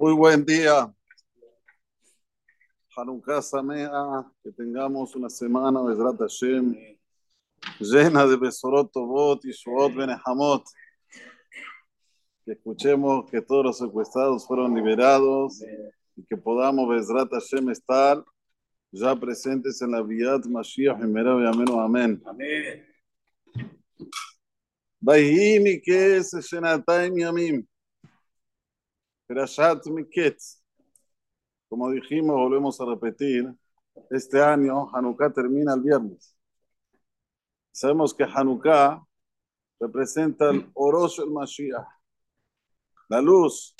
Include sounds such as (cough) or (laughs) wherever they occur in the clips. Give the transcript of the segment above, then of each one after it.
Muy buen día. Hanukkah Samea, que tengamos una semana de Hashem llena de Besorotobot y Shuot Benehamot. Que escuchemos que todos los secuestrados fueron liberados y que podamos Bezrat Hashem estar ya presentes en la Briat Mashiach Merav Amén. Amén. Vayim que es Shenatayim Yamim. Perashat Miketz. Como dijimos, volvemos a repetir, este año Hanukkah termina el viernes. Sabemos que Hanukkah representa el Orosh el Mashiach, la luz,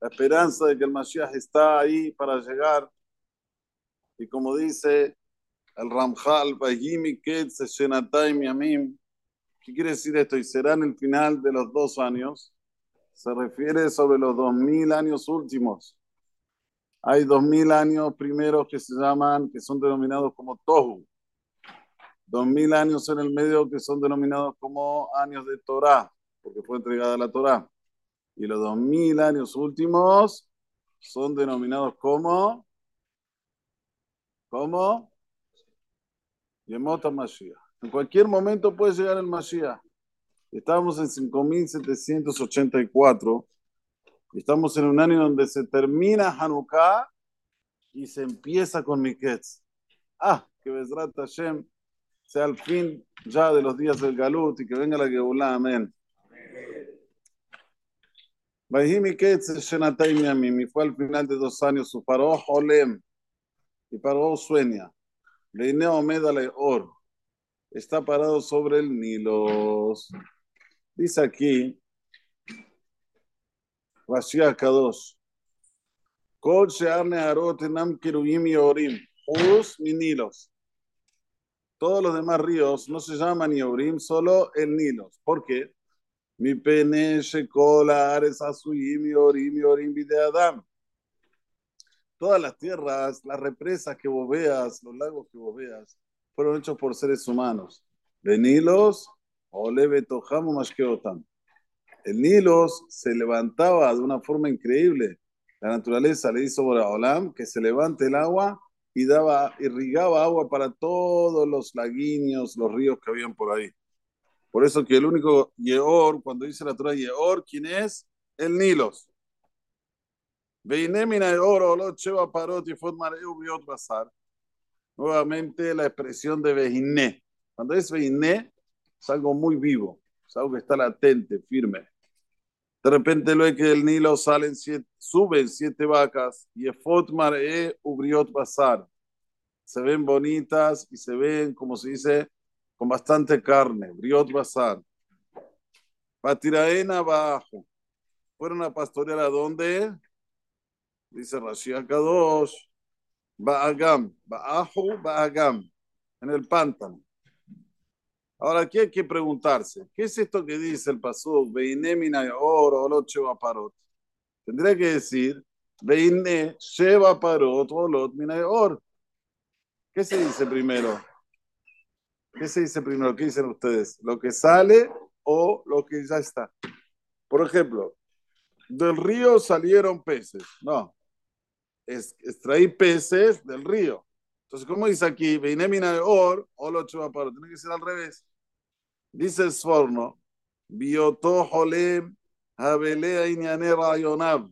la esperanza de que el Mashiach está ahí para llegar. Y como dice el Ramjal, ¿qué quiere decir esto? Y será en el final de los dos años se refiere sobre los dos mil años últimos. Hay dos mil años primeros que se llaman, que son denominados como Tohu. Dos mil años en el medio que son denominados como años de Torah, porque fue entregada la Torah. Y los dos mil años últimos son denominados como, como Yemot Mashiach. En cualquier momento puede llegar el Mashiach. Estamos en 5784. Estamos en un año donde se termina Hanukkah y se empieza con Miketz. Ah, que Bezrat Hashem sea el fin ya de los días del Galut y que venga la Geulah. Amén. Vayhi Miketz Shenatay fue al final de dos años su paró Olem y paró sueña. Leine Omedale Or está parado sobre el Nilos. Dice aquí, Rashi Kadosh, Kol Shearne Arot Enam Kiruyim Yorim, Us Nilos. Todos los demás ríos no se llaman Yorim, solo el Nilos. ¿Por qué? Mi pene Shekola Ares Asuyim Yorim Yorim Adam. Todas las tierras, las represas que vos veas, los lagos que vos veas, fueron hechos por seres humanos. De Nilos el Nilo se levantaba de una forma increíble. La naturaleza le hizo Olam que se levante el agua y daba, irrigaba agua para todos los laguiños, los ríos que habían por ahí. Por eso que el único Yeor, cuando dice la Torah Yeor, ¿quién es? El Nilos. Nuevamente la expresión de Bejiné. Cuando es Bejiné, es algo muy vivo, es algo que está latente, firme. De repente ve que del Nilo salen siete, suben siete vacas y Efotmar e Ubriot Basar. Se ven bonitas y se ven, como se dice, con bastante carne, Briot Basar. Patiraena abajo. Fueron a pastorear a dónde? Dice Rashi Kadosh. Baagam. Baahu, Baagam. En el pántano. Ahora aquí hay que preguntarse, ¿qué es esto que dice el pasú? Veinemina oro, olot parot. Tendría que decir, Veine sheva parot, olot mina or. ¿Qué se dice primero? ¿Qué se dice primero? ¿Qué dicen ustedes? ¿Lo que sale o lo que ya está? Por ejemplo, del río salieron peces. No. Es, extraí peces del río. Entonces, ¿cómo dice aquí? Veinemina or, olot parot. Tiene que ser al revés. Dice el Sforno, Bioto Holem Habelea Iñanera Yonab.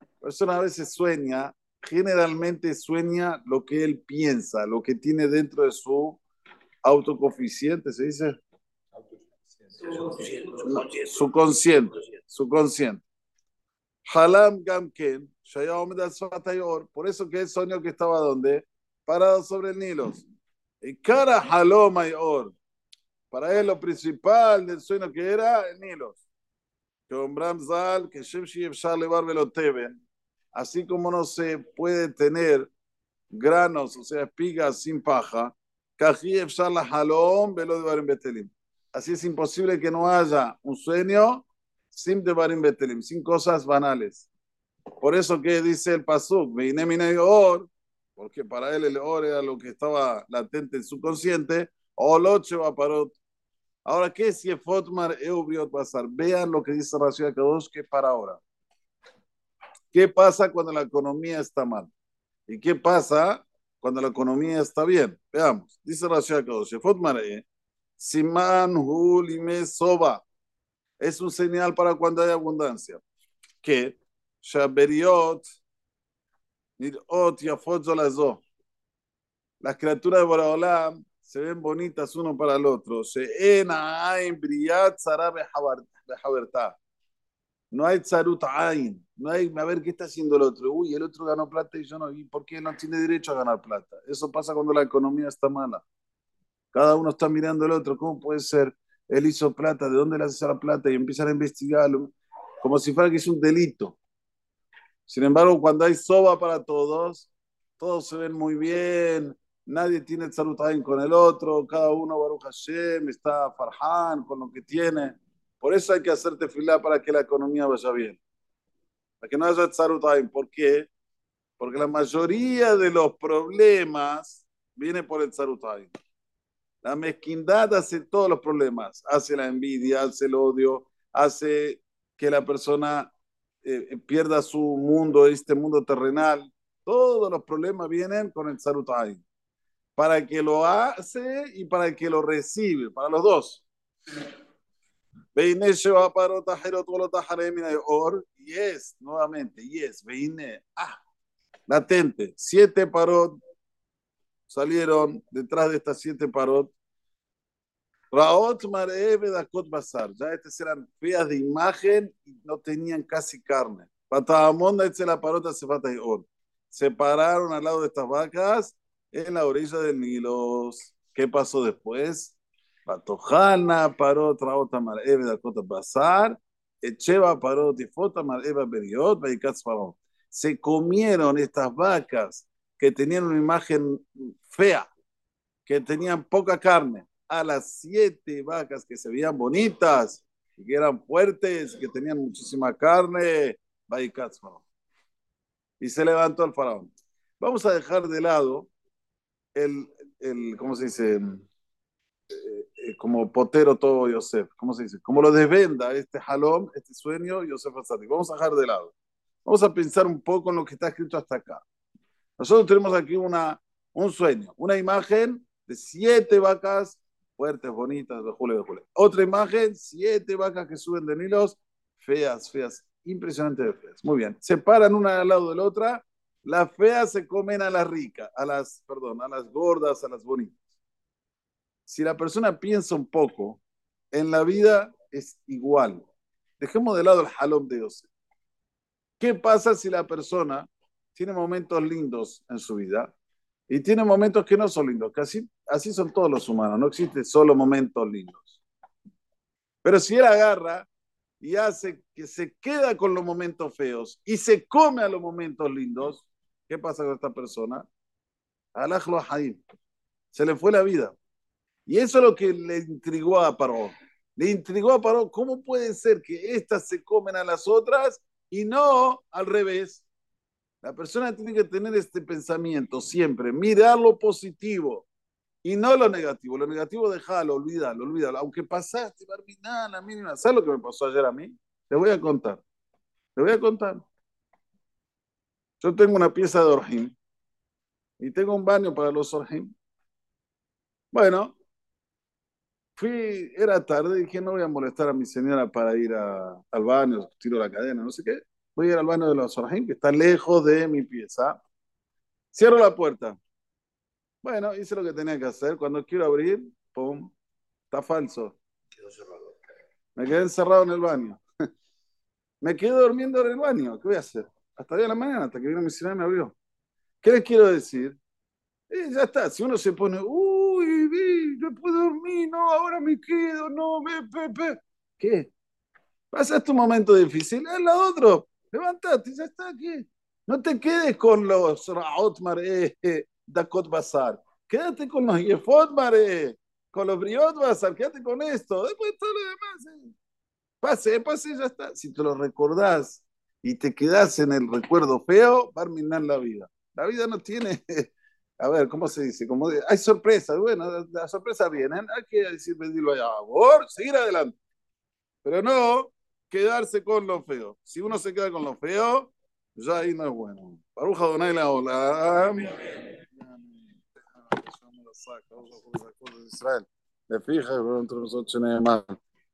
La persona a veces sueña, generalmente sueña lo que él piensa, lo que tiene dentro de su autocoficiente, ¿se dice? Su consciente, su consciente. Halam Gamken, por eso que él soñó que estaba donde? Parado sobre el Nilo. Y cara Halom Or para él lo principal del sueño que era el Teben, así como no se puede tener granos, o sea, espigas sin paja, Así es imposible que no haya un sueño sin Devarim Betelim, sin cosas banales. Por eso que dice el Pasuk, Or, porque para él el Or era lo que estaba latente en su consciente, o Loche Vaparot, Ahora, ¿qué es Yefotmar Eubriot Basar? Vean lo que dice Rashi Kadosh que para ahora. ¿Qué pasa cuando la economía está mal? ¿Y qué pasa cuando la economía está bien? Veamos. Dice Rashi Akadosh, Siman Hulime Soba. Es un señal para cuando hay abundancia. Que Las criaturas de Boraholam se ven bonitas uno para el otro. Habertah no hay tzarut ain, no hay a ver qué está haciendo el otro. Uy, el otro ganó plata y yo no. ¿Y por qué no tiene derecho a ganar plata? Eso pasa cuando la economía está mala. Cada uno está mirando al otro. ¿Cómo puede ser? Él hizo plata, ¿de dónde le hace la plata? Y empiezan a investigarlo, como si fuera que es un delito. Sin embargo, cuando hay soba para todos, todos se ven muy bien, nadie tiene tzarut ain con el otro, cada uno, Baruch Hashem, está farhan con lo que tiene. Por eso hay que hacer tefilá para que la economía vaya bien. Para que no haya tzarutaim. ¿Por qué? Porque la mayoría de los problemas viene por el tzarutaim. La mezquindad hace todos los problemas. Hace la envidia, hace el odio, hace que la persona eh, pierda su mundo, este mundo terrenal. Todos los problemas vienen con el tzarutaim. Para el que lo hace y para el que lo recibe, para los dos. Veine Ajerot Golot Or. Yes, nuevamente, yes. Veine. Ah, latente. Siete parot salieron detrás de estas siete parot. Raot Mareve Dakot Bazar. Ya estas eran feas de imagen y no tenían casi carne. Patamonda la parota se. Se pararon al lado de estas vacas en la orilla del Nilo. ¿Qué pasó después? Batojana paró traota mar eve da cota basar, echeva paró tifota mar eva beriot, paró. Se comieron estas vacas que tenían una imagen fea, que tenían poca carne, a las siete vacas que se veían bonitas que eran fuertes, que tenían muchísima carne, y se levantó el faraón. Vamos a dejar de lado el, el ¿cómo se dice? Eh, como potero todo Yosef, ¿cómo se dice? Como lo desvenda este jalón, este sueño, Yosef Asadi. Vamos a dejar de lado. Vamos a pensar un poco en lo que está escrito hasta acá. Nosotros tenemos aquí una, un sueño, una imagen de siete vacas fuertes, bonitas, de julio, de julio. Otra imagen, siete vacas que suben de Nilos, feas, feas, impresionantes feas. Muy bien, se paran una al lado de la otra, las feas se comen a las ricas, a las, perdón, a las gordas, a las bonitas si la persona piensa un poco, en la vida es igual. Dejemos de lado el jalón de Dios. ¿Qué pasa si la persona tiene momentos lindos en su vida y tiene momentos que no son lindos? Que así, así son todos los humanos, no existe solo momentos lindos. Pero si él agarra y hace que se queda con los momentos feos y se come a los momentos lindos, ¿qué pasa con esta persona? Alajlo Se le fue la vida. Y eso es lo que le intrigó a Paró. Le intrigó a Paró, ¿cómo puede ser que estas se comen a las otras y no al revés? La persona tiene que tener este pensamiento siempre, mirar lo positivo y no lo negativo. Lo negativo déjalo, olvídalo, olvídalo. Aunque pasaste, Barbina, la mínima. ¿Sabes lo que me pasó ayer a mí? Te voy a contar. Te voy a contar. Yo tengo una pieza de Orjim y tengo un baño para los Orjim. Bueno, Fui, era tarde, dije, no voy a molestar a mi señora para ir al baño, tiro la cadena, no sé qué. Voy a ir al baño de los Orahim, que está lejos de mi pieza. Cierro la puerta. Bueno, hice lo que tenía que hacer. Cuando quiero abrir, pum, está falso. Me quedé encerrado en el baño. (laughs) me quedé durmiendo en el baño. ¿Qué voy a hacer? Hasta día de la mañana, hasta que vino mi señora y me abrió. ¿Qué les quiero decir? Eh, ya está, si uno se pone, uy, vi, no puedo dormir, no, ahora me quedo, no, ve, pepe. ¿Qué? ¿Pasaste un momento difícil? Es la otro. Levántate, ya está aquí. No te quedes con los Raot Mare, Dakot Bazar. Quédate con los Yefot Mare, con los Briot Bazar. Quédate con esto. Después todo lo demás. Eh. Pase, pase, ya está. Si te lo recordás y te quedás en el recuerdo feo, va a terminar la vida. La vida no tiene (laughs) a ver, ¿cómo se dice? Como hay sorpresas, bueno, las sorpresas vienen, hay que decir, pedirlo allá, por seguir adelante. Pero no quedarse con lo feo. Si uno se queda con lo feo, ya ahí no es bueno. Baruja Donai la ola. Israel. Le fija, pero entre nosotros no hay más.